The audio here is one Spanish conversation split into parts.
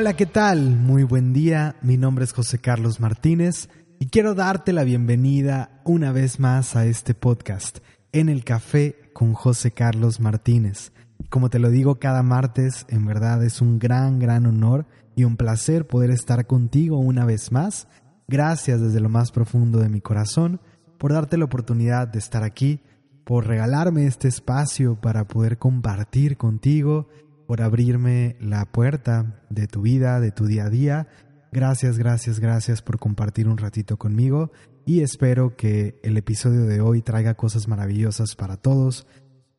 Hola, ¿qué tal? Muy buen día, mi nombre es José Carlos Martínez y quiero darte la bienvenida una vez más a este podcast, En el Café con José Carlos Martínez. Como te lo digo cada martes, en verdad es un gran, gran honor y un placer poder estar contigo una vez más. Gracias desde lo más profundo de mi corazón por darte la oportunidad de estar aquí, por regalarme este espacio para poder compartir contigo por abrirme la puerta de tu vida, de tu día a día. Gracias, gracias, gracias por compartir un ratito conmigo y espero que el episodio de hoy traiga cosas maravillosas para todos,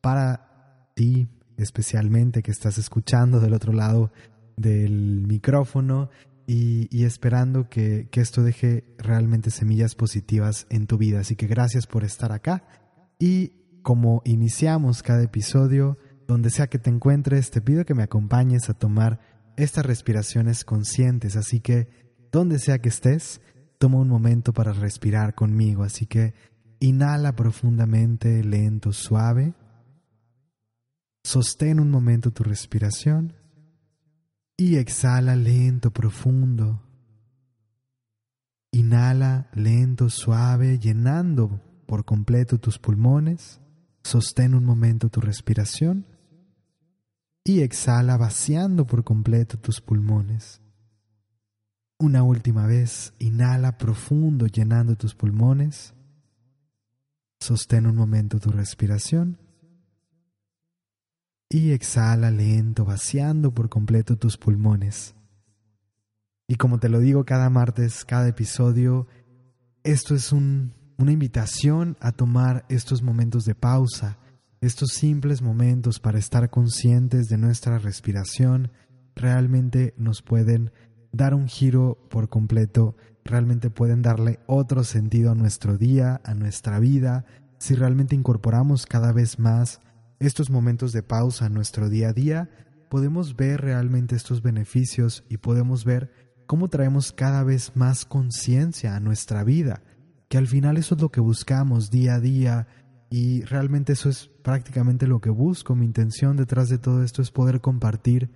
para ti especialmente que estás escuchando del otro lado del micrófono y, esperando que, que esto deje realmente semillas positivas en tu vida. Así que gracias por estar acá y como iniciamos cada episodio, donde sea que te encuentres, te pido que me acompañes a tomar estas respiraciones conscientes, así que donde sea que estés, toma un momento para respirar conmigo, así que inhala profundamente, lento, suave, sostén un momento tu respiración. Y exhala lento, profundo. Inhala lento, suave, llenando por completo tus pulmones. Sostén un momento tu respiración y exhala vaciando por completo tus pulmones. Una última vez, inhala profundo llenando tus pulmones. Sostén un momento tu respiración. Y exhala lento, vaciando por completo tus pulmones. Y como te lo digo cada martes, cada episodio, esto es un, una invitación a tomar estos momentos de pausa, estos simples momentos para estar conscientes de nuestra respiración realmente nos pueden dar un giro por completo, realmente pueden darle otro sentido a nuestro día, a nuestra vida, si realmente incorporamos cada vez más estos momentos de pausa en nuestro día a día, podemos ver realmente estos beneficios y podemos ver cómo traemos cada vez más conciencia a nuestra vida, que al final eso es lo que buscamos día a día, y realmente eso es prácticamente lo que busco. Mi intención detrás de todo esto es poder compartir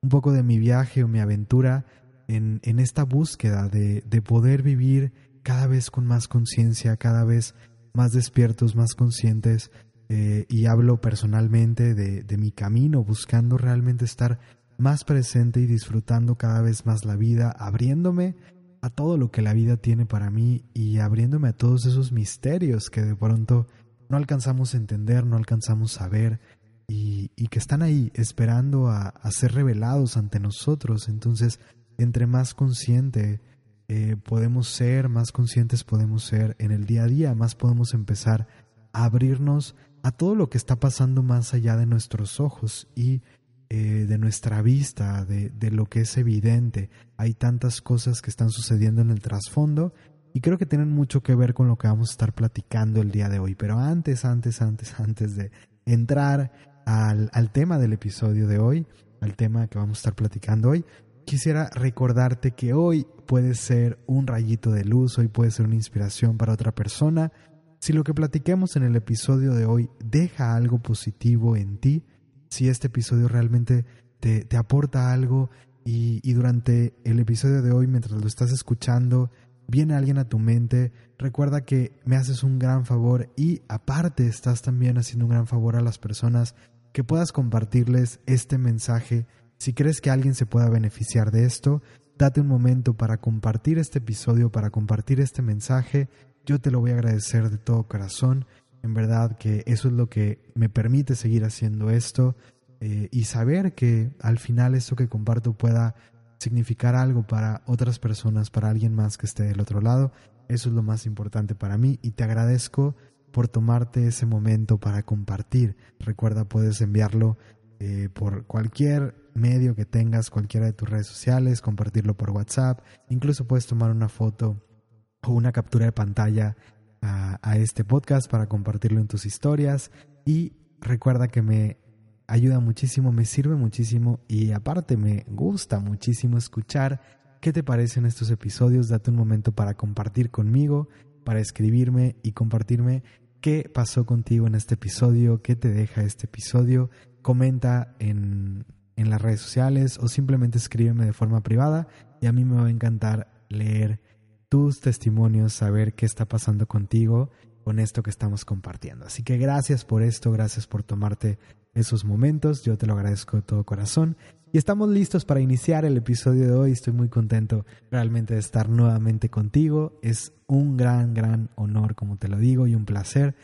un poco de mi viaje o mi aventura en, en esta búsqueda de, de, poder vivir cada vez con más conciencia, cada vez más despiertos, más conscientes. Eh, y hablo personalmente de, de mi camino, buscando realmente estar más presente y disfrutando cada vez más la vida, abriéndome a todo lo que la vida tiene para mí y abriéndome a todos esos misterios que de pronto no alcanzamos a entender, no alcanzamos a ver y, que están ahí esperando a, ser revelados ante nosotros. Entonces, entre más consciente eh, podemos ser, más conscientes podemos ser en el día a día, más podemos empezar a abrirnos a todo lo que está pasando más allá de nuestros ojos y eh, de nuestra vista, de, de, lo que es evidente. Hay tantas cosas que están sucediendo en el trasfondo y creo que tienen mucho que ver con lo que vamos a estar platicando el día de hoy. Pero antes, antes, antes, antes de entrar al, al tema del episodio de hoy, al tema que vamos a estar platicando hoy, quisiera recordarte que hoy puede ser un rayito de luz, hoy puede ser una inspiración para otra persona. Si lo que platiquemos en el episodio de hoy deja algo positivo en ti, si este episodio realmente te, te aporta algo y, y durante el episodio de hoy, mientras lo estás escuchando, viene alguien a tu mente, recuerda que me haces un gran favor y aparte estás también haciendo un gran favor a las personas que puedas compartirles este mensaje. Si crees que alguien se pueda beneficiar de esto, date un momento para compartir este episodio, para compartir este mensaje. Yo te lo voy a agradecer de todo corazón. En verdad que eso es lo que me permite seguir haciendo esto eh, y saber que al final esto que comparto pueda significar algo para otras personas, para alguien más que esté del otro lado. Eso es lo más importante para mí y te agradezco por tomarte ese momento para compartir. Recuerda, puedes enviarlo eh, por cualquier medio que tengas, cualquiera de tus redes sociales, compartirlo por WhatsApp, incluso puedes tomar una foto o una captura de pantalla a este podcast para compartirlo en tus historias y recuerda que me ayuda muchísimo, me sirve muchísimo y aparte me gusta muchísimo escuchar qué te parecen estos episodios. Date un momento para compartir conmigo, para escribirme y compartirme qué pasó contigo en este episodio, qué te deja este episodio. Comenta en, en las redes sociales o simplemente escríbeme de forma privada y a mí me va a encantar leer tus testimonios, saber qué está pasando contigo con esto que estamos compartiendo. Así que gracias por esto, gracias por tomarte esos momentos, yo te lo agradezco de todo corazón. Y estamos listos para iniciar el episodio de hoy, estoy muy contento realmente de estar nuevamente contigo, es un gran, gran honor, como te lo digo, y un placer.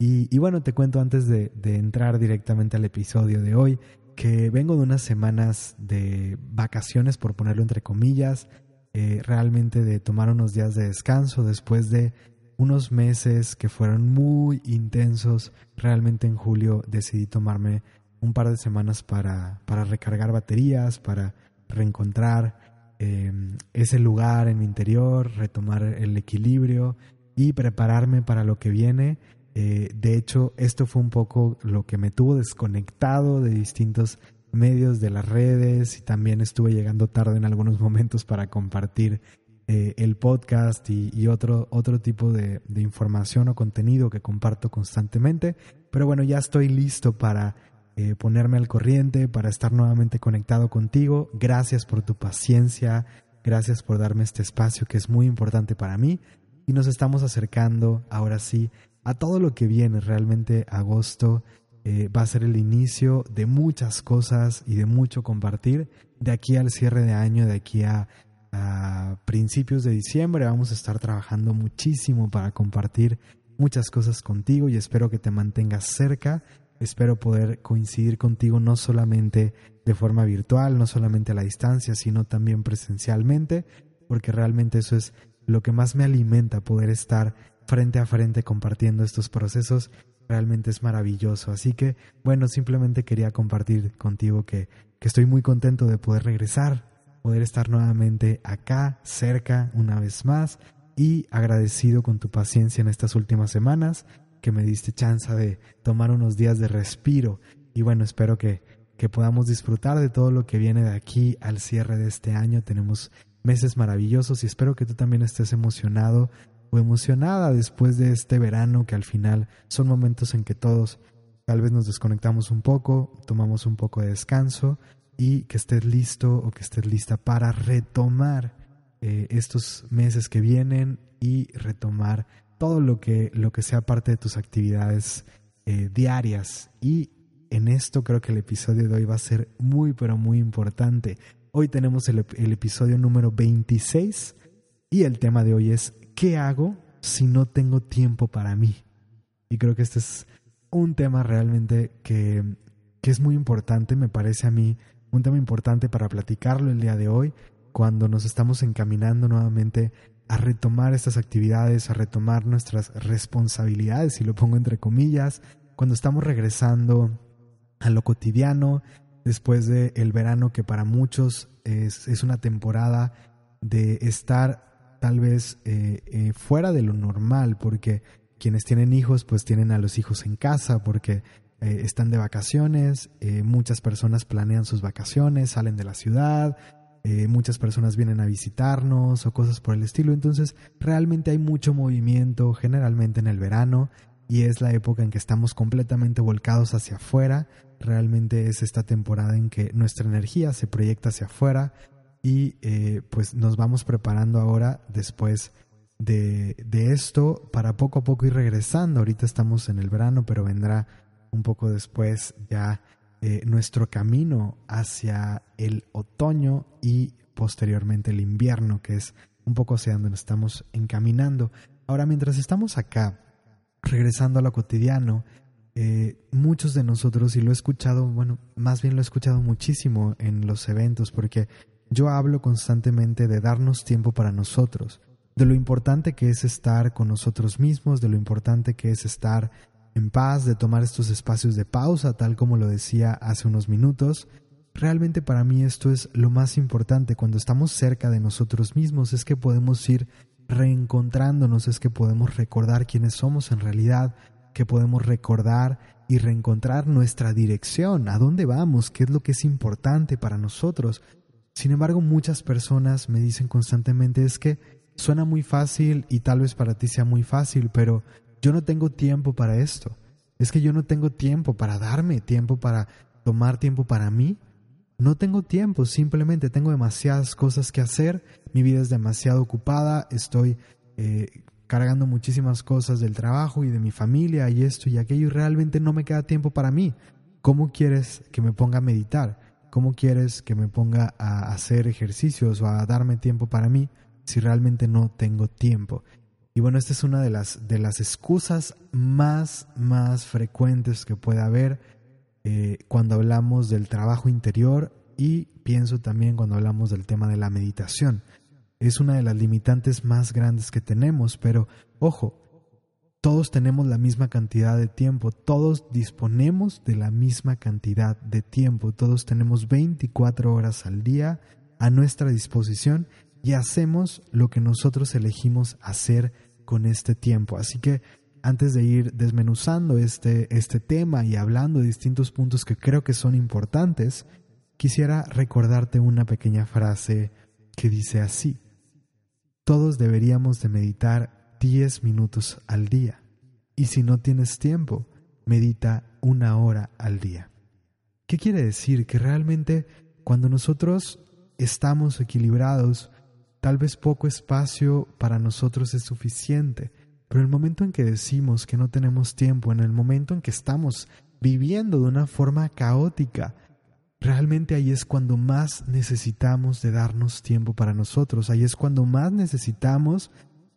Y, bueno, te cuento antes de, entrar directamente al episodio de hoy, que vengo de unas semanas de vacaciones, por ponerlo entre comillas, eh, realmente de tomar unos días de descanso después de unos meses que fueron muy intensos. Realmente en julio decidí tomarme un par de semanas para, para recargar baterías, para reencontrar em, ese lugar en mi interior, retomar el equilibrio y prepararme para lo que viene. Eh, de hecho, esto fue un poco lo que me tuvo desconectado de distintos medios de las redes y también estuve llegando tarde en algunos momentos para compartir eh, el podcast y, otro, otro tipo de, información o contenido que comparto constantemente. Pero bueno, ya estoy listo para eh, ponerme al corriente, para estar nuevamente conectado contigo. Gracias por tu paciencia, gracias por darme este espacio que es muy importante para mí. Y nos estamos acercando ahora sí a todo lo que viene. Realmente agosto eh, va a ser el inicio de muchas cosas y de mucho compartir. De aquí al cierre de año, de aquí a a principios de diciembre vamos a estar trabajando muchísimo para compartir muchas cosas contigo y espero que te mantengas cerca. Espero poder coincidir contigo no solamente de forma virtual, no solamente a la distancia, sino también presencialmente, porque realmente eso es lo que más me alimenta, poder estar frente a frente compartiendo estos procesos. Realmente es maravilloso. Así que, bueno, simplemente quería compartir contigo que, que estoy muy contento de poder regresar poder estar nuevamente acá, cerca, una vez más, y agradecido con tu paciencia en estas últimas semanas, que me diste chance de tomar unos días de respiro. Y bueno, espero que, que podamos disfrutar de todo lo que viene de aquí al cierre de este año. Tenemos meses maravillosos y espero que tú también estés emocionado o emocionada después de este verano que al final son momentos en que todos tal vez nos desconectamos un poco, tomamos un poco de descanso y que estés listo o que estés lista para retomar eh, estos meses que vienen y retomar todo lo que, lo que sea parte de tus actividades eh, diarias. Y en esto creo que el episodio de hoy va a ser muy, pero muy importante. Hoy tenemos el, el episodio número 26 y el tema de hoy es ¿qué hago si no tengo tiempo para mí? Y creo que este es un tema realmente que, que es muy importante, me parece a mí, un tema importante para platicarlo el día de hoy, cuando nos estamos encaminando nuevamente a retomar estas actividades, a retomar nuestras responsabilidades, si lo pongo entre comillas, cuando estamos regresando a lo cotidiano, después del el verano que para muchos es, es, una temporada de estar tal vez eh, eh, fuera de lo normal, porque quienes tienen hijos pues tienen a los hijos en casa, porque eh, están de vacaciones, eh, muchas personas planean sus vacaciones, salen de la ciudad, eh, muchas personas vienen a visitarnos o cosas por el estilo. Entonces realmente hay mucho movimiento generalmente en el verano y es la época en que estamos completamente volcados hacia afuera. Realmente es esta temporada en que nuestra energía se proyecta hacia afuera y pues nos vamos preparando ahora después de, de esto para poco a poco ir regresando. Ahorita estamos en el verano, pero vendrá un poco después ya eh, nuestro camino hacia el otoño y posteriormente el invierno, que es un poco hacia donde nos estamos encaminando. Ahora, mientras estamos acá, regresando a lo cotidiano, eh, muchos de nosotros, y lo he escuchado, bueno, más bien lo he escuchado muchísimo en los eventos, porque yo hablo constantemente de darnos tiempo para nosotros, de lo importante que es estar con nosotros mismos, de lo importante que es estar en paz, de tomar estos espacios de pausa, tal como lo decía hace unos minutos. Realmente para mí esto es lo más importante cuando estamos cerca de nosotros mismos, es que podemos ir reencontrándonos, es que podemos recordar quiénes somos en realidad, que podemos recordar y reencontrar nuestra dirección, a dónde vamos, qué es lo que es importante para nosotros. Sin embargo, muchas personas me dicen constantemente es que suena muy fácil y tal vez para ti sea muy fácil, pero yo no tengo tiempo para esto. Es que yo no tengo tiempo para darme tiempo para tomar tiempo para mí. no tengo tiempo, simplemente tengo demasiadas cosas que hacer, mi vida es demasiado ocupada, estoy eh, cargando muchísimas cosas del trabajo y de mi familia y esto y aquello y realmente no me queda tiempo para mí. ¿Cómo quieres que me ponga a meditar? ¿Cómo quieres que me ponga a hacer ejercicios o a darme tiempo para mí si realmente no tengo tiempo? Y bueno, esta es una de las, de las excusas más, más frecuentes que puede haber eh, cuando hablamos del trabajo interior y pienso también cuando hablamos del tema de la meditación. Es una de las limitantes más grandes que tenemos, pero ojo, todos tenemos la misma cantidad de tiempo, todos disponemos de la misma cantidad de tiempo, todos tenemos 24 horas al día a nuestra disposición y hacemos lo que nosotros elegimos hacer con este tiempo. Así que antes de ir desmenuzando este, este tema y hablando de distintos puntos que creo que son importantes, quisiera recordarte una pequeña frase que dice así. Todos deberíamos de meditar 10 minutos al día. Y si no tienes tiempo, medita una hora al día. ¿Qué quiere decir? Que realmente cuando nosotros estamos equilibrados, tal vez poco espacio para nosotros es suficiente pero el momento en que decimos que no tenemos tiempo, en el momento en que estamos viviendo de una forma caótica, realmente ahí es cuando más necesitamos de darnos tiempo para nosotros, ahí es cuando más necesitamos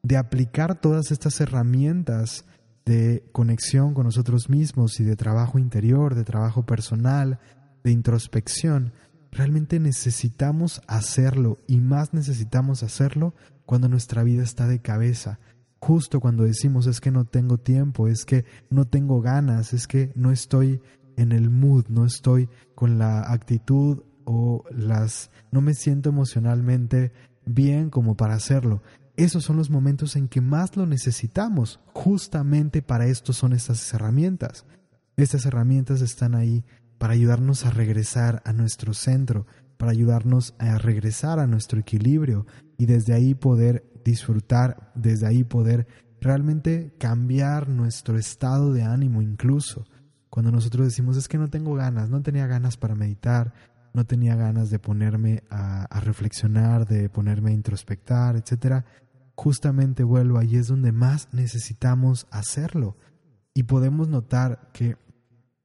de aplicar todas estas herramientas de conexión con nosotros mismos y de trabajo interior, de trabajo personal, de introspección. Realmente necesitamos hacerlo y más necesitamos hacerlo cuando nuestra vida está de cabeza, justo cuando decimos es que no tengo tiempo, es que no tengo ganas, es que no estoy en el mood, no estoy con la actitud o las no me siento emocionalmente bien como para hacerlo. Esos son los momentos en que más lo necesitamos. Justamente para esto son estas herramientas. Estas herramientas están ahí para ayudarnos a regresar a nuestro centro, para ayudarnos a regresar a nuestro equilibrio y desde ahí poder disfrutar, desde ahí poder realmente cambiar nuestro estado de ánimo incluso. Cuando nosotros decimos es que no tengo ganas, no tenía ganas para meditar, no tenía ganas de ponerme a, reflexionar, de ponerme a introspectar, etc. Justamente vuelvo, ahí es donde más necesitamos hacerlo. Y podemos notar que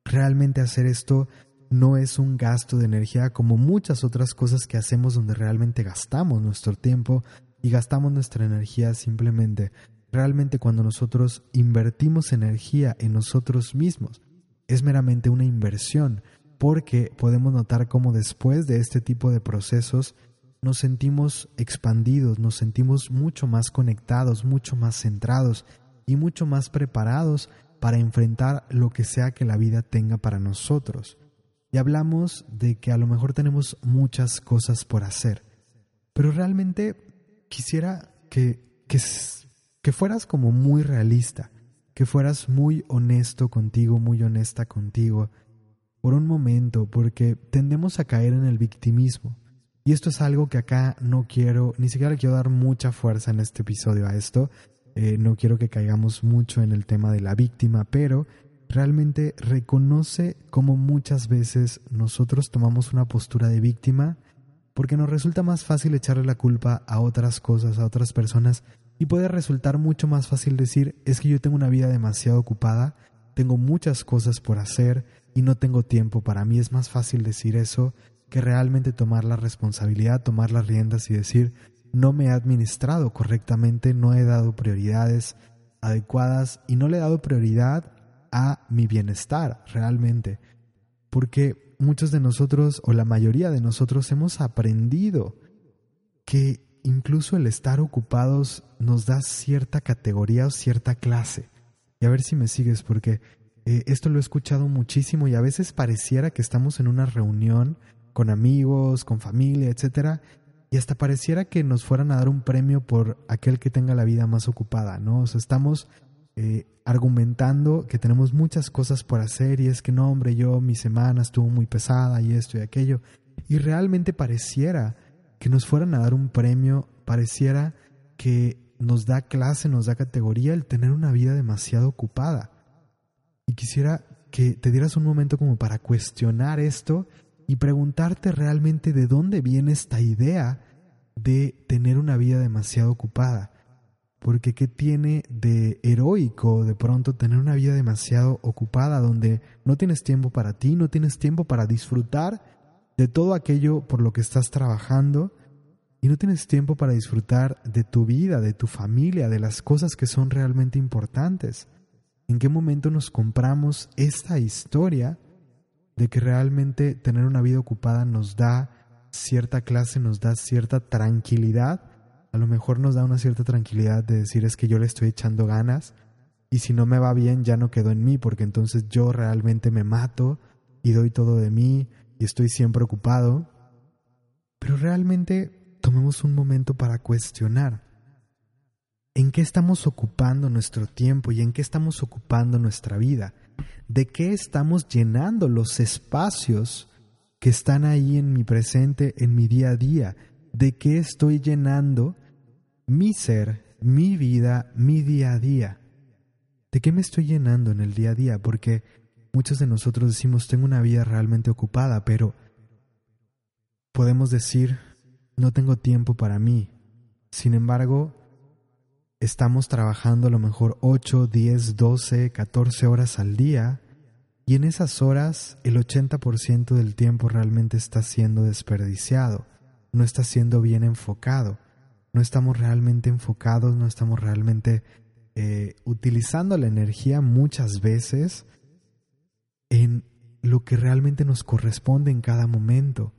realmente hacer esto no es un gasto de energía como muchas otras cosas que hacemos donde realmente gastamos nuestro tiempo, y gastamos nuestra energía simplemente. Realmente cuando nosotros invertimos energía en nosotros mismos, es meramente una inversión, porque podemos notar cómo después de este tipo de procesos nos sentimos expandidos, nos sentimos mucho más conectados, mucho más centrados y mucho más preparados para enfrentar lo que sea que la vida tenga para nosotros. Y hablamos de que a lo mejor tenemos muchas cosas por hacer, pero realmente quisiera que, que, fueras como muy realista, que fueras muy honesto contigo, muy honesta contigo, por un momento, porque tendemos a caer en el victimismo. Y esto es algo que acá no quiero, ni siquiera le quiero dar mucha fuerza en este episodio a esto. Eh, no quiero que caigamos mucho en el tema de la víctima, pero realmente reconoce cómo muchas veces nosotros tomamos una postura de víctima porque nos resulta más fácil echarle la culpa a otras cosas, a otras personas, y puede resultar mucho más fácil decir, es que yo tengo una vida demasiado ocupada, tengo muchas cosas por hacer y no tengo tiempo. Para mí es más fácil decir eso que realmente tomar la responsabilidad, tomar las riendas y decir, no me he administrado correctamente, no he dado prioridades adecuadas y no le he dado prioridad a mi bienestar realmente. Porque muchos de nosotros o la mayoría de nosotros hemos aprendido que incluso el estar ocupados nos da cierta categoría o cierta clase. Y a ver si me sigues porque eh, esto lo he escuchado muchísimo y a veces pareciera que estamos en una reunión con amigos, con familia, etcétera, y hasta pareciera que nos fueran a dar un premio por aquel que tenga la vida más ocupada, ¿no? O sea, estamos eh, argumentando que tenemos muchas cosas por hacer y es que no, hombre, yo mi semana estuvo muy pesada y esto y aquello. Y realmente pareciera que nos fueran a dar un premio, pareciera que nos da clase, nos da categoría el tener una vida demasiado ocupada. Y quisiera que te dieras un momento como para cuestionar esto y preguntarte realmente de dónde viene esta idea de tener una vida demasiado ocupada. Porque ¿qué tiene de heroico de pronto tener una vida demasiado ocupada donde no tienes tiempo para ti, no tienes tiempo para disfrutar de todo aquello por lo que estás trabajando y no tienes tiempo para disfrutar de tu vida, de tu familia, de las cosas que son realmente importantes? ¿En qué momento nos compramos esta historia de que realmente tener una vida ocupada nos da cierta clase, nos da cierta tranquilidad? A lo mejor nos da una cierta tranquilidad de decir es que yo le estoy echando ganas y si no me va bien ya no quedó en mí porque entonces yo realmente me mato y doy todo de mí y estoy siempre ocupado. Pero realmente tomemos un momento para cuestionar en qué estamos ocupando nuestro tiempo y en qué estamos ocupando nuestra vida, de qué estamos llenando los espacios que están ahí en mi presente, en mi día a día, de qué estoy llenando mi ser, mi vida, mi día a día. ¿De qué me estoy llenando en el día a día? Porque muchos de nosotros decimos tengo una vida realmente ocupada, pero podemos decir no tengo tiempo para mí. Sin embargo, estamos trabajando a lo mejor 8, 10, 12, 14 horas al día y en esas horas el 80% del tiempo realmente está siendo desperdiciado, no está siendo bien enfocado, no estamos realmente enfocados, no estamos realmente eh, utilizando la energía muchas veces en lo que realmente nos corresponde en cada momento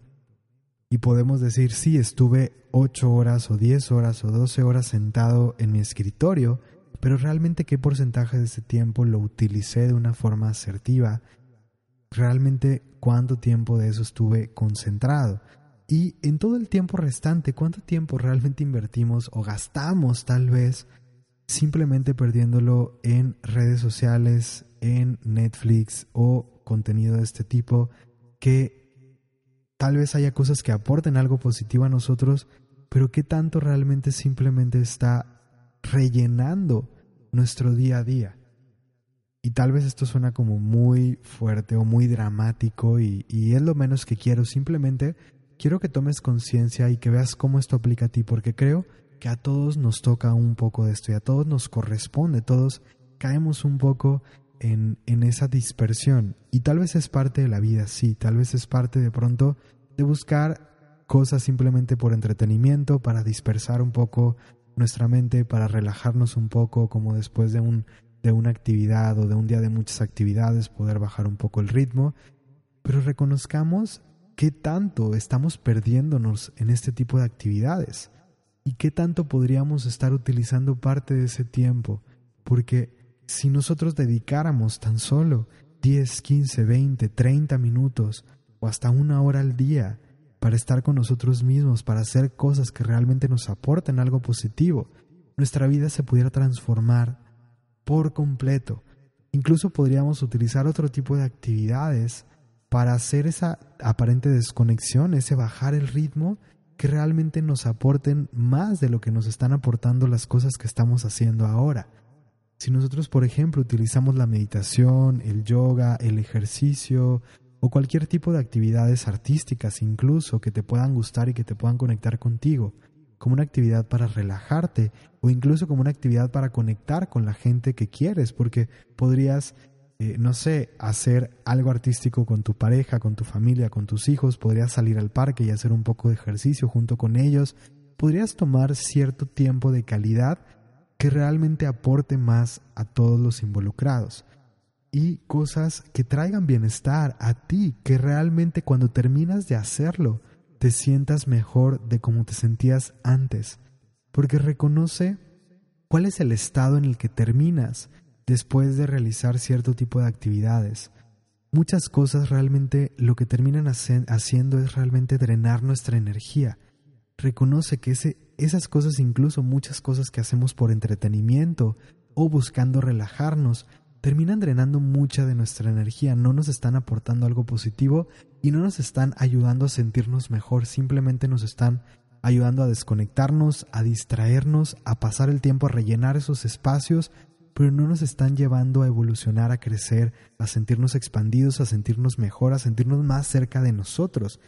y podemos decir, sí, estuve ocho horas o diez horas o doce horas sentado en mi escritorio, pero realmente qué porcentaje de ese tiempo lo utilicé de una forma asertiva, realmente cuánto tiempo de eso estuve concentrado. Y en todo el tiempo restante, ¿cuánto tiempo realmente invertimos o gastamos tal vez simplemente perdiéndolo en redes sociales, en Netflix o contenido de este tipo que Tal vez haya cosas que aporten algo positivo a nosotros, pero ¿qué tanto realmente simplemente está rellenando nuestro día a día? Y tal vez esto suena como muy fuerte o muy dramático y, y es lo menos que quiero. Simplemente quiero que tomes conciencia y que veas cómo esto aplica a ti, porque creo que a todos nos toca un poco de esto y a todos nos corresponde, todos caemos un poco en, esa dispersión. Y tal vez es parte de la vida, sí, tal vez es parte de pronto de buscar cosas simplemente por entretenimiento, para dispersar un poco nuestra mente, para relajarnos un poco, como después de, un, de una actividad o de un día de muchas actividades, poder bajar un poco el ritmo. Pero reconozcamos qué tanto estamos perdiéndonos en este tipo de actividades y qué tanto podríamos estar utilizando parte de ese tiempo, porque si nosotros dedicáramos tan solo 10, 15, 20, 30 minutos o hasta una hora al día para estar con nosotros mismos, para hacer cosas que realmente nos aporten algo positivo, nuestra vida se pudiera transformar por completo. Incluso podríamos utilizar otro tipo de actividades para hacer esa aparente desconexión, ese bajar el ritmo, que realmente nos aporten más de lo que nos están aportando las cosas que estamos haciendo ahora. Si nosotros, por ejemplo, utilizamos la meditación, el yoga, el ejercicio o cualquier tipo de actividades artísticas incluso que te puedan gustar y que te puedan conectar contigo, como una actividad para relajarte o incluso como una actividad para conectar con la gente que quieres, porque podrías, eh, no sé, hacer algo artístico con tu pareja, con tu familia, con tus hijos, podrías salir al parque y hacer un poco de ejercicio junto con ellos, podrías tomar cierto tiempo de calidad que realmente aporte más a todos los involucrados y cosas que traigan bienestar a ti, que realmente cuando terminas de hacerlo te sientas mejor de como te sentías antes, porque reconoce cuál es el estado en el que terminas después de realizar cierto tipo de actividades. Muchas cosas realmente lo que terminan haciendo es realmente drenar nuestra energía. Reconoce que esas cosas, incluso muchas cosas que hacemos por entretenimiento o buscando relajarnos, terminan drenando mucha de nuestra energía, no nos están aportando algo positivo y no nos están ayudando a sentirnos mejor, simplemente nos están ayudando a desconectarnos, a distraernos, a pasar el tiempo a rellenar esos espacios, pero no nos están llevando a evolucionar, a crecer, a sentirnos expandidos, a sentirnos mejor, a sentirnos más cerca de nosotros.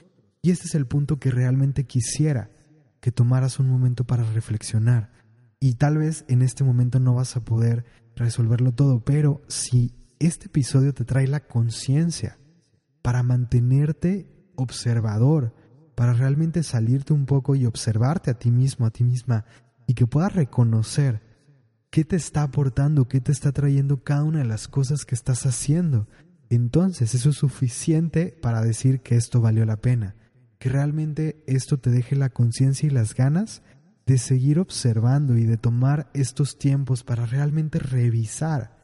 Y este es el punto que realmente quisiera que tomaras un momento para reflexionar. Y tal vez en este momento no vas a poder resolverlo todo, pero si este episodio te trae la conciencia para mantenerte observador, para realmente salirte un poco y observarte a ti mismo, a ti misma, y que puedas reconocer qué te está aportando, qué te está trayendo cada una de las cosas que estás haciendo. Entonces eso es suficiente para decir que esto valió la pena, que realmente esto te deje la conciencia y las ganas de seguir observando y de tomar estos tiempos para realmente revisar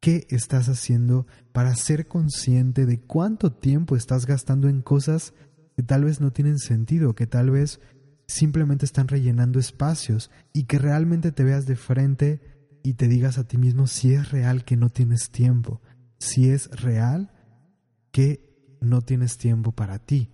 qué estás haciendo para ser consciente de cuánto tiempo estás gastando en cosas que tal vez no tienen sentido, que tal vez simplemente están rellenando espacios y que realmente te veas de frente y te digas a ti mismo si es real que no tienes tiempo, si es real que no tienes tiempo para ti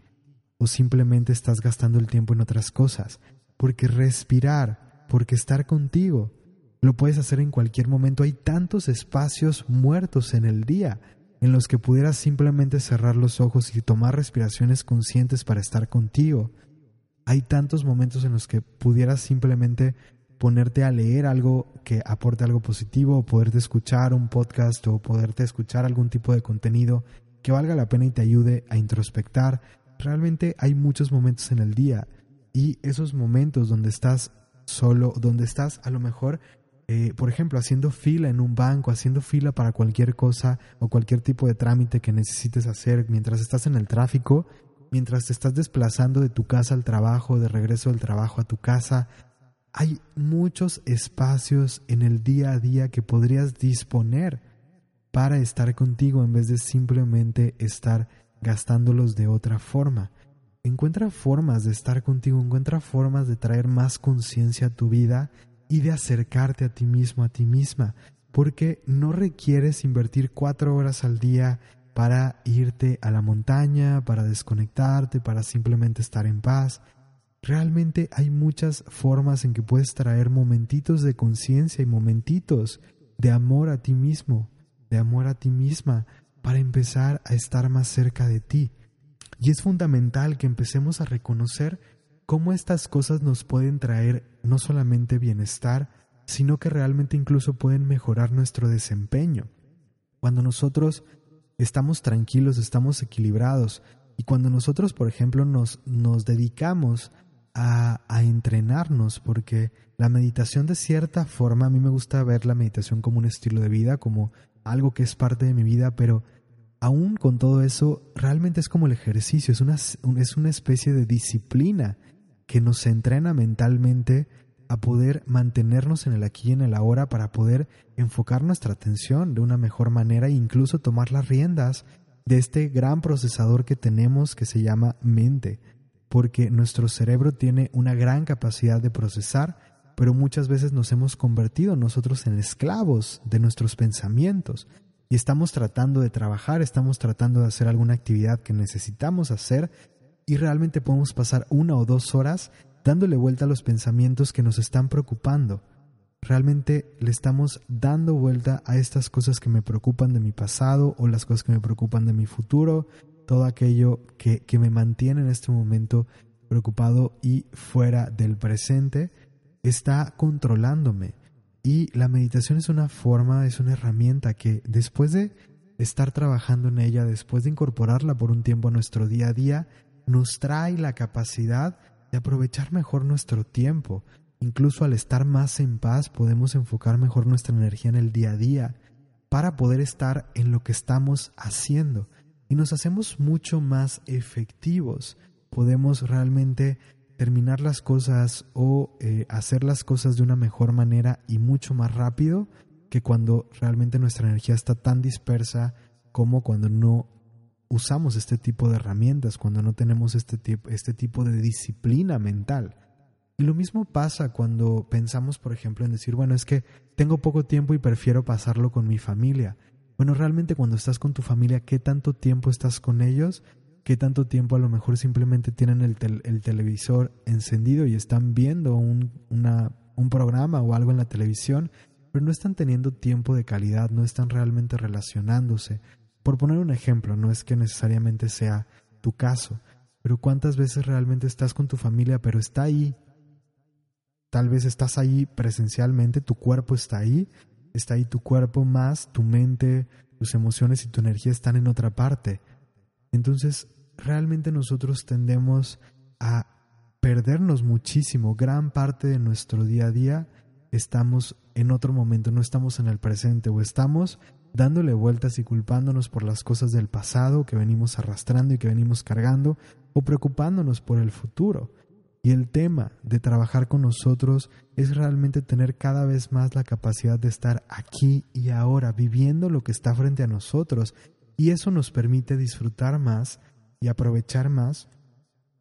o simplemente estás gastando el tiempo en otras cosas, porque respirar, porque estar contigo, lo puedes hacer en cualquier momento. Hay tantos espacios muertos en el día en los que pudieras simplemente cerrar los ojos y tomar respiraciones conscientes para estar contigo. Hay tantos momentos en los que pudieras simplemente ponerte a leer algo que aporte algo positivo, o poderte escuchar un podcast o poderte escuchar algún tipo de contenido que valga la pena y te ayude a introspectar. Realmente hay muchos momentos en el día y esos momentos donde estás solo, donde estás a lo mejor eh, por ejemplo, haciendo fila en un banco, haciendo fila para cualquier cosa o cualquier tipo de trámite que necesites hacer mientras estás en el tráfico, mientras te estás desplazando de tu casa al trabajo, de regreso del trabajo a tu casa, hay muchos espacios en el día a día que podrías disponer para estar contigo en vez de simplemente estar gastándolos de otra forma. Encuentra formas de estar contigo, encuentra formas de traer más conciencia a tu vida y de acercarte a ti mismo, a ti misma, porque no requieres invertir cuatro horas al día para irte a la montaña, para desconectarte, para simplemente estar en paz. Realmente hay muchas formas en que puedes traer momentitos de conciencia y momentitos de amor a ti mismo, de amor a ti misma, para empezar a estar más cerca de ti. Y es fundamental que empecemos a reconocer cómo estas cosas nos pueden traer no solamente bienestar, sino que realmente incluso pueden mejorar nuestro desempeño. Cuando nosotros estamos tranquilos, estamos equilibrados, y cuando nosotros, por ejemplo, nos, nos dedicamos a, a, entrenarnos, porque la meditación de cierta forma, a mí me gusta ver la meditación como un estilo de vida, como algo que es parte de mi vida, pero aún con todo eso, realmente es como el ejercicio, es una, es una especie de disciplina que nos entrena mentalmente a poder mantenernos en el aquí y en el ahora para poder enfocar nuestra atención de una mejor manera e incluso tomar las riendas de este gran procesador que tenemos que se llama mente, porque nuestro cerebro tiene una gran capacidad de procesar, pero muchas veces nos hemos convertido nosotros en esclavos de nuestros pensamientos y estamos tratando de trabajar, estamos tratando de hacer alguna actividad que necesitamos hacer y realmente podemos pasar una o dos horas dándole vuelta a los pensamientos que nos están preocupando. Realmente le estamos dando vuelta a estas cosas que me preocupan de mi pasado o las cosas que me preocupan de mi futuro, todo aquello que, que me mantiene en este momento preocupado y fuera del presente, está controlándome. Y la meditación es una forma, es una herramienta que después de estar trabajando en ella, después de incorporarla por un tiempo a nuestro día a día, nos trae la capacidad de aprovechar mejor nuestro tiempo. Incluso al estar más en paz podemos enfocar mejor nuestra energía en el día a día para poder estar en lo que estamos haciendo y nos hacemos mucho más efectivos. Podemos realmente terminar las cosas o eh, hacer las cosas de una mejor manera y mucho más rápido que cuando realmente nuestra energía está tan dispersa como cuando no usamos este tipo de herramientas, cuando no tenemos este, este tipo de disciplina mental. Y lo mismo pasa cuando pensamos, por ejemplo, en decir, bueno, es que tengo poco tiempo y prefiero pasarlo con mi familia. Bueno, realmente cuando estás con tu familia, ¿qué tanto tiempo estás con ellos? ¿Qué tanto tiempo a lo mejor simplemente tienen el, el televisor encendido y están viendo un, un programa o algo en la televisión? pero no están teniendo tiempo de calidad, no están realmente relacionándose. Por poner un ejemplo, no es que necesariamente sea tu caso, pero cuántas veces realmente estás con tu familia, pero está ahí. Tal vez estás ahí presencialmente, tu cuerpo está ahí, está ahí tu cuerpo más, tu mente, tus emociones y tu energía están en otra parte. Entonces, realmente nosotros tendemos a perdernos muchísimo. Gran parte de nuestro día a día estamos en otro momento, no estamos en el presente o estamos dándole vueltas y culpándonos por las cosas del pasado que venimos arrastrando y que venimos cargando o preocupándonos por el futuro. Y el tema de trabajar con nosotros es realmente tener cada vez más la capacidad de estar aquí y ahora, viviendo lo que está frente a nosotros. Y eso nos permite disfrutar más y aprovechar más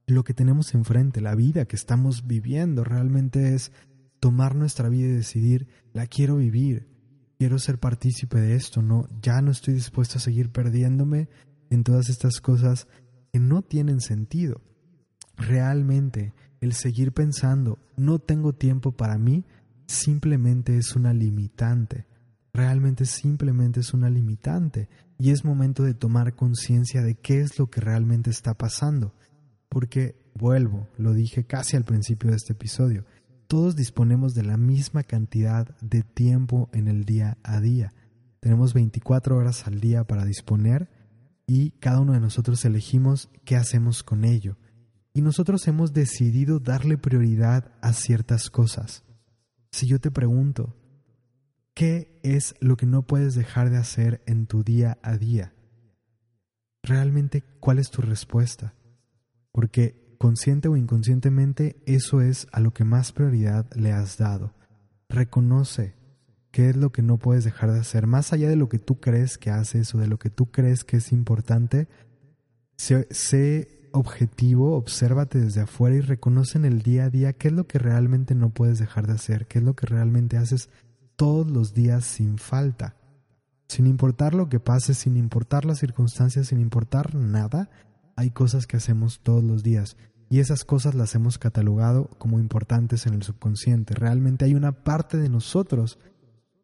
lo que tenemos enfrente, la vida que estamos viviendo. Realmente es tomar nuestra vida y decidir, la quiero vivir, quiero ser partícipe de esto, no, ya no estoy dispuesto a seguir perdiéndome en todas estas cosas que no tienen sentido. Realmente, el seguir pensando, no tengo tiempo para mí, simplemente es una limitante. Realmente simplemente es una limitante. Y es momento de tomar conciencia de qué es lo que realmente está pasando. Porque, vuelvo, lo dije casi al principio de este episodio, todos disponemos de la misma cantidad de tiempo en el día a día. Tenemos 24 horas al día para disponer y cada uno de nosotros elegimos qué hacemos con ello. Y nosotros hemos decidido darle prioridad a ciertas cosas. Si yo te pregunto, ¿qué es lo que no puedes dejar de hacer en tu día a día? Realmente, ¿cuál es tu respuesta? Porque consciente o inconscientemente, eso es a lo que más prioridad le has dado. Reconoce qué es lo que no puedes dejar de hacer, más allá de lo que tú crees que haces o de lo que tú crees que es importante. Sé, objetivo, obsérvate desde afuera y reconoce en el día a día qué es lo que realmente no puedes dejar de hacer, qué es lo que realmente haces todos los días sin falta. Sin importar lo que pase, sin importar las circunstancias, sin importar nada, hay cosas que hacemos todos los días y esas cosas las hemos catalogado como importantes en el subconsciente. Realmente hay una parte de nosotros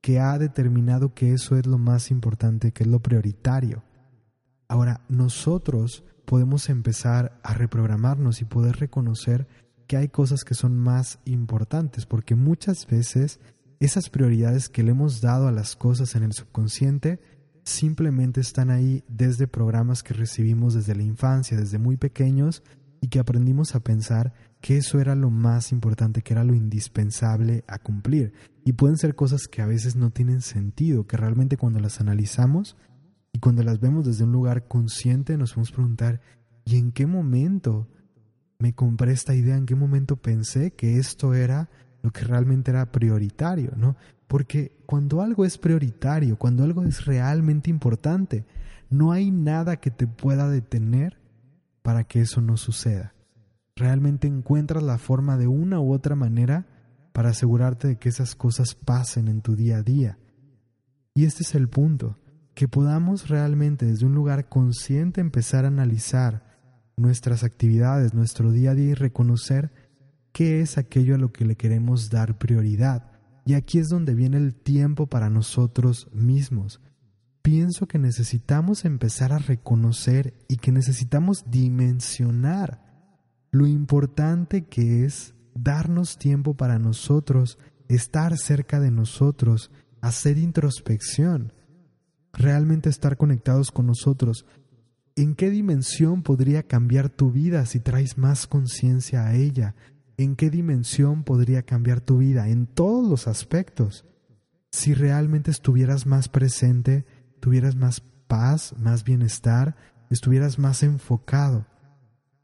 que ha determinado que eso es lo más importante, que es lo prioritario. Ahora, nosotros podemos empezar a reprogramarnos y poder reconocer que hay cosas que son más importantes, porque muchas veces esas prioridades que le hemos dado a las cosas en el subconsciente simplemente están ahí desde programas que recibimos desde la infancia, desde muy pequeños, y que aprendimos a pensar que eso era lo más importante, que era lo indispensable a cumplir. Y pueden ser cosas que a veces no tienen sentido, que realmente cuando las analizamos y cuando las vemos desde un lugar consciente nos podemos preguntar, ¿y en qué momento me compré esta idea? ¿En qué momento pensé que esto era lo que realmente era prioritario? ¿no? Porque cuando algo es prioritario, cuando algo es realmente importante, no hay nada que te pueda detener para que eso no suceda. Realmente encuentras la forma de una u otra manera para asegurarte de que esas cosas pasen en tu día a día. Y este es el punto, que podamos realmente desde un lugar consciente empezar a analizar nuestras actividades, nuestro día a día y reconocer qué es aquello a lo que le queremos dar prioridad. Y aquí es donde viene el tiempo para nosotros mismos, pienso que necesitamos empezar a reconocer y que necesitamos dimensionar lo importante que es darnos tiempo para nosotros, estar cerca de nosotros, hacer introspección, realmente estar conectados con nosotros. ¿En qué dimensión podría cambiar tu vida si traes más conciencia a ella? ¿En qué dimensión podría cambiar tu vida? En todos los aspectos. Si realmente estuvieras más presente, tuvieras más paz, más bienestar, estuvieras más enfocado.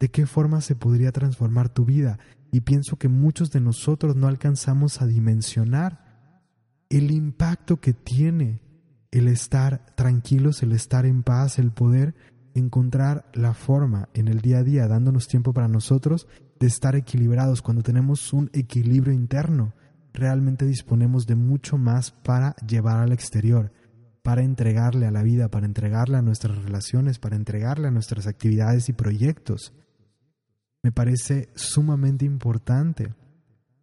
¿De qué forma se podría transformar tu vida? Y pienso que muchos de nosotros no alcanzamos a dimensionar el impacto que tiene el estar tranquilos, el estar en paz, el poder encontrar la forma en el día a día, dándonos tiempo para nosotros, de estar equilibrados. Cuando tenemos un equilibrio interno, realmente disponemos de mucho más para llevar al exterior para entregarle a la vida, para entregarle a nuestras relaciones, para entregarle a nuestras actividades y proyectos. Me parece sumamente importante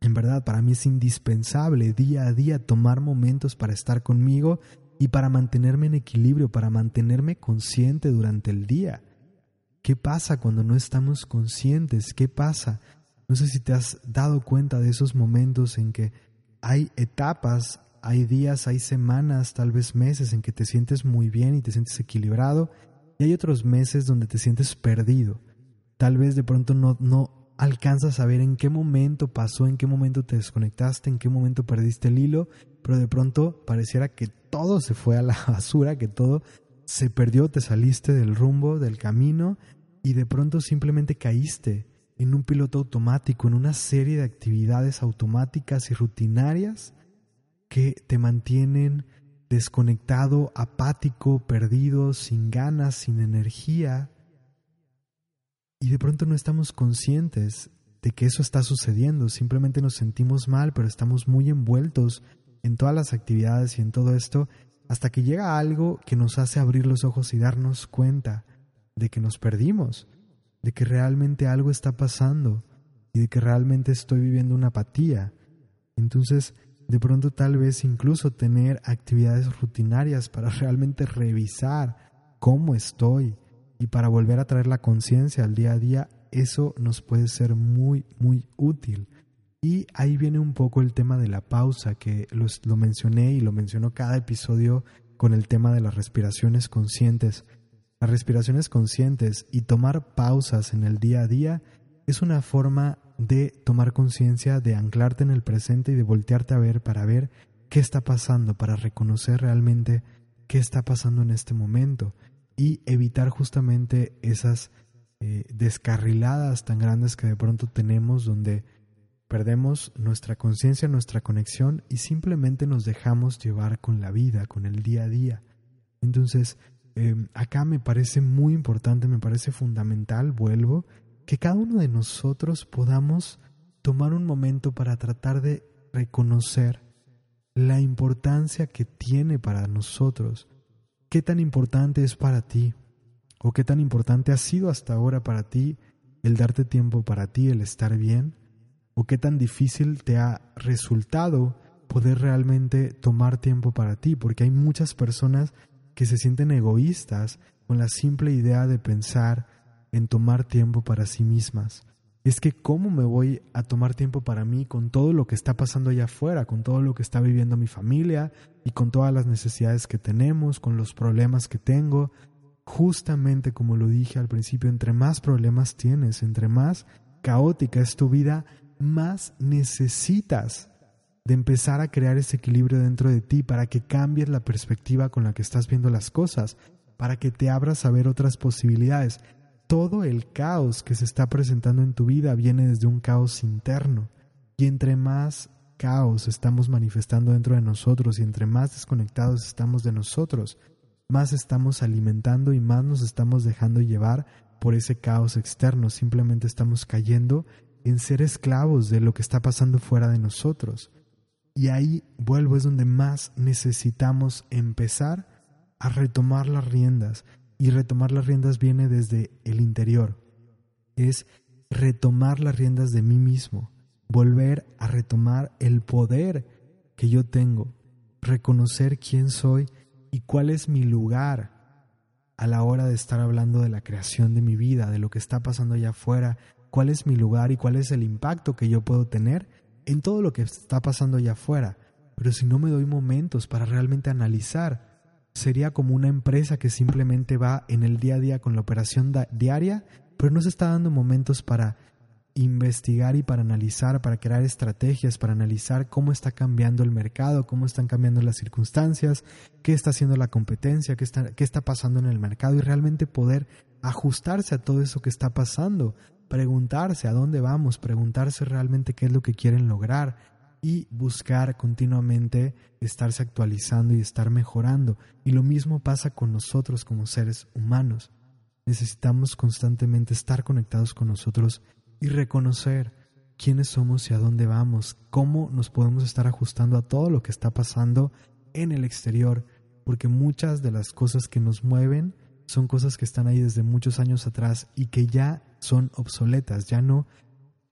En verdad, para mí es indispensable día a día tomar momentos para estar conmigo y para mantenerme en equilibrio, para mantenerme consciente durante el día. ¿Qué pasa cuando no estamos conscientes? ¿Qué pasa? No sé si te has dado cuenta de esos momentos en que hay etapas, hay días, hay semanas, tal vez meses en que te sientes muy bien y te sientes equilibrado y hay otros meses donde te sientes perdido. Tal vez de pronto no, no alcanzas a ver en qué momento pasó, en qué momento te desconectaste, en qué momento perdiste el hilo, pero de pronto pareciera que todo se fue a la basura, que todo se perdió, te saliste del rumbo, del camino y de pronto simplemente caíste en un piloto automático, en una serie de actividades automáticas y rutinarias que te mantienen desconectado, apático, perdido, sin ganas, sin energía, y de pronto no estamos conscientes de que eso está sucediendo, simplemente nos sentimos mal, pero estamos muy envueltos en todas las actividades y en todo esto, hasta que llega algo que nos hace abrir los ojos y darnos cuenta de que nos perdimos, de que realmente algo está pasando y de que realmente estoy viviendo una apatía. Entonces, de pronto tal vez incluso tener actividades rutinarias para realmente revisar cómo estoy, y para volver a traer la conciencia al día a día, eso nos puede ser muy, muy útil. Y ahí viene un poco el tema de la pausa, que lo, mencioné y lo mencionó cada episodio con el tema de las respiraciones conscientes. Las respiraciones conscientes y tomar pausas en el día a día es una forma de tomar conciencia, de anclarte en el presente y de voltearte a ver para ver qué está pasando, para reconocer realmente qué está pasando en este momento y evitar justamente esas eh, descarriladas tan grandes que de pronto tenemos donde perdemos nuestra conciencia, nuestra conexión y simplemente nos dejamos llevar con la vida, con el día a día. Entonces, em, acá me parece muy importante, me parece fundamental, vuelvo, que cada uno de nosotros podamos tomar un momento para tratar de reconocer la importancia que tiene para nosotros qué tan importante es para ti o qué tan importante ha sido hasta ahora para ti el darte tiempo para ti, el estar bien, o qué tan difícil te ha resultado poder realmente tomar tiempo para ti, porque hay muchas personas que se sienten egoístas con la simple idea de pensar en tomar tiempo para sí mismas es que cómo me voy a tomar tiempo para mí con todo lo que está pasando allá afuera, con todo lo que está viviendo mi familia y con todas las necesidades que tenemos, con los problemas que tengo. Justamente como lo dije al principio, entre más problemas tienes, entre más caótica es tu vida, más necesitas de empezar a crear ese equilibrio dentro de ti para que cambies la perspectiva con la que estás viendo las cosas, para que te abras a ver otras posibilidades todo el caos que se está presentando en tu vida viene desde un caos interno. Y entre más caos estamos manifestando dentro de nosotros y entre más desconectados estamos de nosotros, más estamos alimentando y más nos estamos dejando llevar por ese caos externo. Simplemente estamos cayendo en ser esclavos de lo que está pasando fuera de nosotros. Y ahí vuelvo, es donde más necesitamos empezar a retomar las riendas, y retomar las riendas viene desde el interior. Es retomar las riendas de mí mismo, volver a retomar el poder que yo tengo, reconocer quién soy y cuál es mi lugar a la hora de estar hablando de la creación de mi vida, de lo que está pasando allá afuera, cuál es mi lugar y cuál es el impacto que yo puedo tener en todo lo que está pasando allá afuera. Pero si no me doy momentos para realmente analizar sería como una empresa que simplemente va en el día a día con la operación diaria, pero no se está dando momentos para investigar y para analizar, para crear estrategias, para analizar cómo está cambiando el mercado, cómo están cambiando las circunstancias, qué está haciendo la competencia, qué está, qué está pasando en el mercado y realmente poder ajustarse a todo eso que está pasando, preguntarse a dónde vamos, preguntarse realmente qué es lo que quieren lograr, y buscar continuamente estarse actualizando y estar mejorando. Y lo mismo pasa con nosotros como seres humanos. Necesitamos constantemente estar conectados con nosotros y reconocer quiénes somos y a dónde vamos, cómo nos podemos estar ajustando a todo lo que está pasando en el exterior, porque muchas de las cosas que nos mueven son cosas que están ahí desde muchos años atrás y que ya son obsoletas, ya no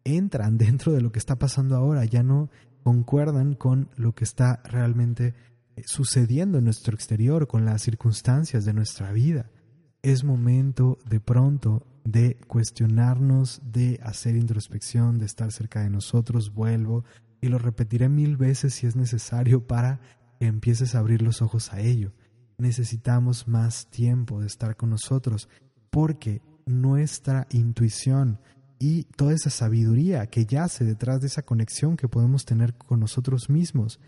entran dentro de lo que está pasando ahora, ya no concuerdan con lo que está realmente eh, sucediendo en nuestro exterior, con las circunstancias de nuestra vida. Es momento de pronto de cuestionarnos, de hacer introspección, de estar cerca de nosotros, vuelvo y lo repetiré mil veces si es necesario para que empieces a abrir los ojos a ello. Necesitamos más tiempo de estar con nosotros porque nuestra intuición y toda esa sabiduría que yace detrás de esa conexión que podemos tener con nosotros mismos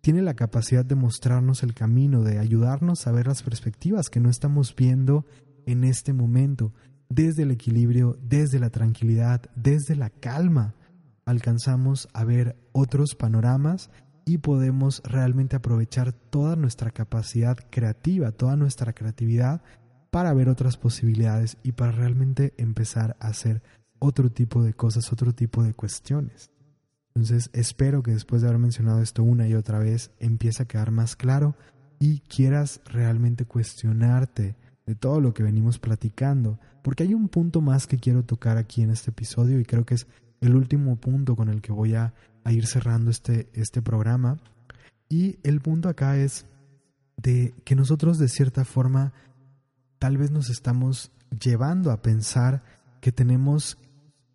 tiene la capacidad de mostrarnos el camino, de ayudarnos a ver las perspectivas que no estamos viendo en este momento, desde el equilibrio, desde la tranquilidad, desde la calma, alcanzamos a ver otros panoramas y podemos realmente aprovechar toda nuestra capacidad creativa, toda nuestra creatividad para ver otras posibilidades y para realmente empezar a hacer otro tipo de cosas, otro tipo de cuestiones. Entonces espero que después de haber mencionado esto una y otra vez empiece a quedar más claro y quieras realmente cuestionarte de todo lo que venimos platicando, porque hay un punto más que quiero tocar aquí en este episodio y creo que es el último punto con el que voy a, ir cerrando este, este programa. Y el punto acá es de que nosotros de cierta forma tal vez nos estamos llevando a pensar que tenemos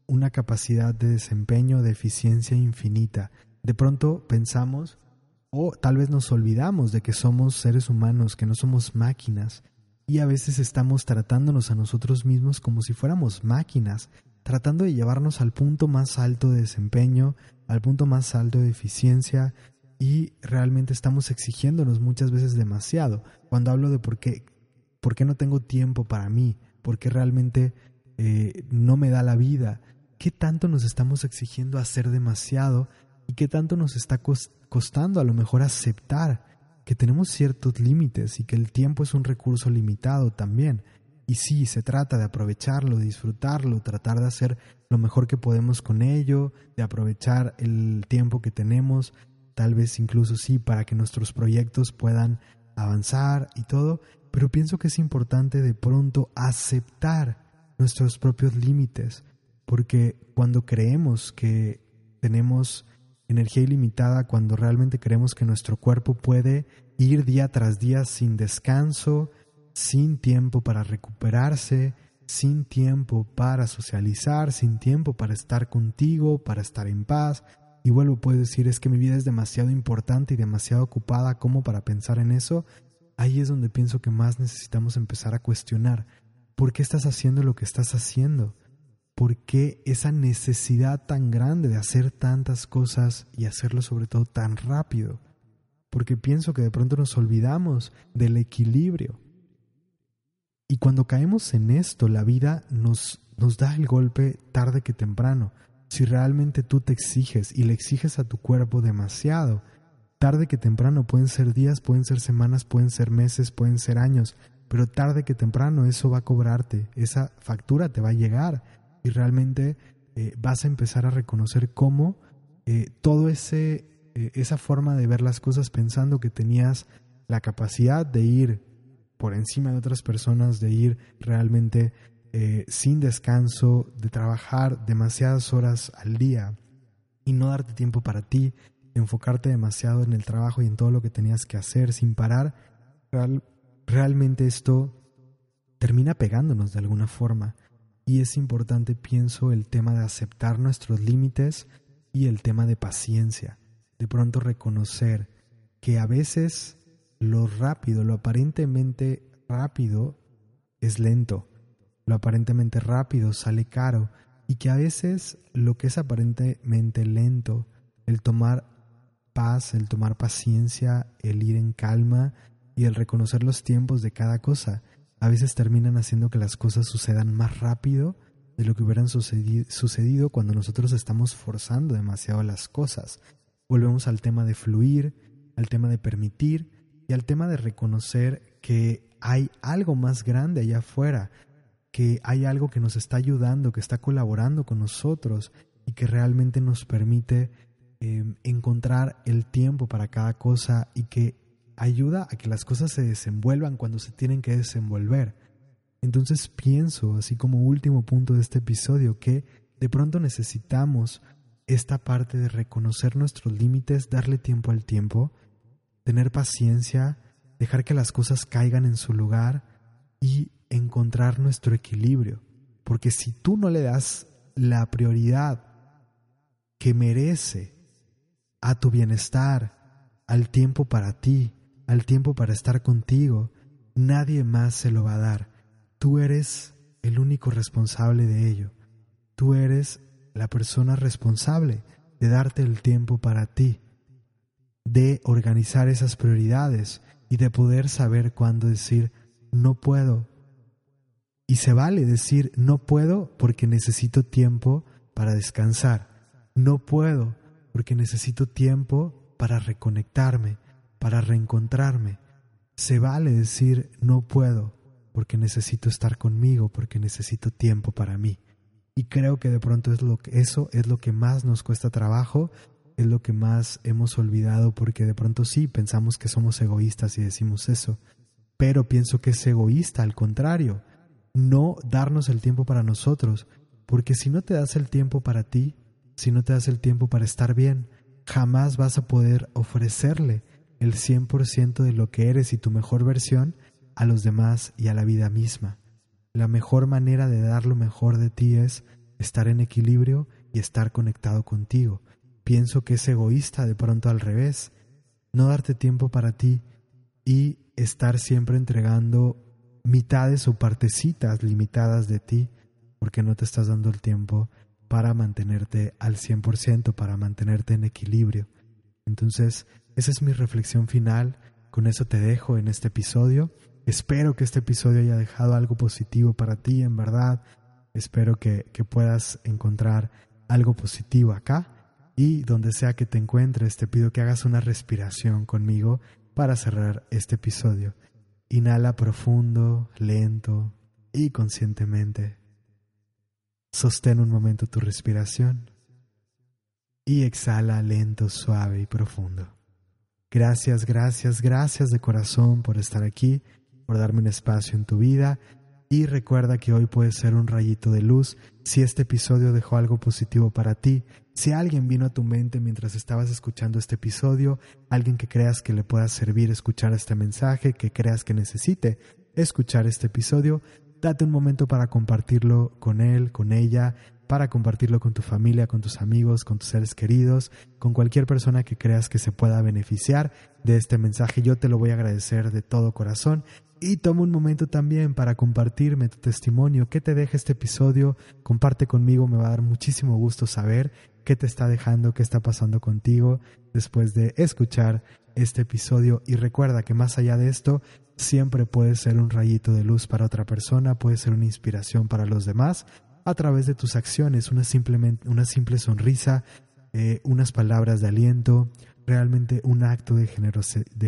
una capacidad de desempeño, de eficiencia infinita. De pronto pensamos o tal vez nos olvidamos de que somos seres humanos, que no somos máquinas, y a veces estamos tratándonos a nosotros mismos como si fuéramos máquinas, tratando de llevarnos al punto más alto de desempeño, al punto más alto de eficiencia y realmente estamos exigiéndonos muchas veces demasiado. Cuando hablo de por qué, por qué no tengo tiempo para mí, por qué realmente eh, no me da la vida, qué tanto nos estamos exigiendo hacer demasiado y qué tanto nos está costando a lo mejor aceptar que tenemos ciertos límites y que el tiempo es un recurso limitado también. Y sí, se trata de aprovecharlo, disfrutarlo, tratar de hacer lo mejor que podemos con ello, de aprovechar el tiempo que tenemos, tal vez incluso sí, para que nuestros proyectos puedan avanzar y todo, pero pienso que es importante de pronto aceptar nuestros propios límites, porque cuando creemos que tenemos energía ilimitada cuando realmente creemos que nuestro cuerpo puede ir día tras día sin descanso, sin tiempo para recuperarse, sin tiempo para socializar, sin tiempo para estar contigo, para estar en paz. Y vuelvo, puedo decir, es que mi vida es demasiado importante y demasiado ocupada como para pensar en eso. Ahí es donde pienso que más necesitamos empezar a cuestionar. ¿Por qué estás haciendo lo que estás haciendo? ¿Por qué esa necesidad tan grande de hacer tantas cosas y hacerlo sobre todo tan rápido? Porque pienso que de pronto nos olvidamos del equilibrio. Y cuando caemos en esto, la vida nos, nos da el golpe tarde que temprano. Si realmente tú te exiges y le exiges a tu cuerpo demasiado, tarde que temprano pueden ser días, pueden ser semanas, pueden ser meses, pueden ser años, pero tarde que temprano eso va a cobrarte, esa factura te va a llegar y realmente eh, vas a empezar a reconocer cómo eh, todo ese eh, esa forma de ver las cosas pensando que tenías la capacidad de ir por encima de otras personas, de ir realmente sin descanso, de trabajar demasiadas horas al día y no darte tiempo para ti, enfocarte demasiado en el trabajo y en todo lo que tenías que hacer sin parar, realmente esto termina pegándonos de alguna forma. Y es importante, pienso, el tema de aceptar nuestros límites y el tema de paciencia. De pronto reconocer que a veces lo rápido, lo aparentemente rápido, es lento. Lo aparentemente rápido sale caro y que a veces lo que es aparentemente lento, el tomar paz, el tomar paciencia, el ir en calma y el reconocer los tiempos de cada cosa, a veces terminan haciendo que las cosas sucedan más rápido de lo que hubieran sucedido cuando nosotros estamos forzando demasiado las cosas. Volvemos al tema de fluir, al tema de permitir y al tema de reconocer que hay algo más grande allá afuera, que hay algo que nos está ayudando, que está colaborando con nosotros y que realmente nos permite em, encontrar el tiempo para cada cosa y que ayuda a que las cosas se desenvuelvan cuando se tienen que desenvolver. Entonces pienso, así como último punto de este episodio, que de pronto necesitamos esta parte de reconocer nuestros límites, darle tiempo al tiempo, tener paciencia, dejar que las cosas caigan en su lugar y encontrar nuestro equilibrio. Porque si tú no le das la prioridad que merece a tu bienestar, al tiempo para ti, al tiempo para estar contigo, nadie más se lo va a dar. Tú eres el único responsable de ello. Tú eres la persona responsable de darte el tiempo para ti, de organizar esas prioridades y de poder saber cuándo decir no puedo. Y se vale decir no puedo porque necesito tiempo para descansar. No puedo porque necesito tiempo para reconectarme, para reencontrarme. Se vale decir no puedo porque necesito estar conmigo, porque necesito tiempo para mí. Y creo que de pronto eso es lo que más nos cuesta trabajo, es lo que más hemos olvidado porque de pronto sí pensamos que somos egoístas y decimos eso, pero pienso que es egoísta, al contrario, no darnos el tiempo para nosotros, porque si no te das el tiempo para ti, si no te das el tiempo para estar bien, jamás vas a poder ofrecerle el 100% de lo que eres y tu mejor versión a los demás y a la vida misma. La mejor manera de dar lo mejor de ti es estar en equilibrio y estar conectado contigo. Pienso que es egoísta de pronto al revés, no darte tiempo para ti y estar siempre entregando mitades o partecitas limitadas de ti porque no te estás dando el tiempo para mantenerte al 100%, para mantenerte en equilibrio. Entonces, esa es mi reflexión final. Con eso te dejo en este episodio. Espero que este episodio haya dejado algo positivo para ti, en verdad. Espero que, puedas encontrar algo positivo acá. Y donde sea que te encuentres, te pido que hagas una respiración conmigo para cerrar este episodio. Inhala profundo, lento y conscientemente. Sostén un momento tu respiración y exhala lento, suave y profundo. Gracias, gracias, gracias de corazón por estar aquí por darme un espacio en tu vida y recuerda que hoy puede ser un rayito de luz si este episodio dejó algo positivo para ti, si alguien vino a tu mente mientras estabas escuchando este episodio, alguien que creas que le pueda servir escuchar este mensaje, que creas que necesite escuchar este episodio, date un momento para compartirlo con él, con ella, para compartirlo con tu familia, con tus amigos, con tus seres queridos, con cualquier persona que creas que se pueda beneficiar de este mensaje. Yo te lo voy a agradecer de todo corazón y toma un momento también para compartirme tu testimonio, qué te deja este episodio, comparte conmigo, me va a dar muchísimo gusto saber qué te está dejando, qué está pasando contigo después de escuchar este episodio y recuerda que más allá de esto, siempre puedes ser un rayito de luz para otra persona, puedes ser una inspiración para los demás a través de tus acciones, una, simplemente, una simple sonrisa, eh, unas palabras de aliento, realmente un acto de,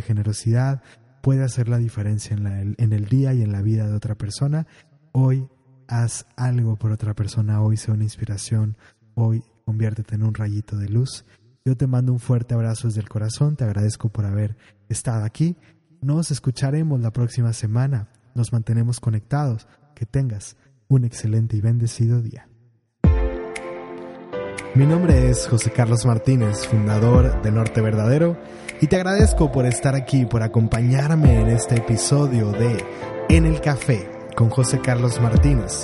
generosidad puede hacer la diferencia en, en el día y en la vida de otra persona. Hoy haz algo por otra persona, hoy sea una inspiración, hoy conviértete en un rayito de luz. Yo te mando un fuerte abrazo desde el corazón, te agradezco por haber estado aquí. Nos escucharemos la próxima semana, nos mantenemos conectados. Que tengas un excelente y bendecido día. Mi nombre es José Carlos Martínez, fundador de Norte Verdadero, y te agradezco por estar aquí, por acompañarme en este episodio de En el Café con José Carlos Martínez.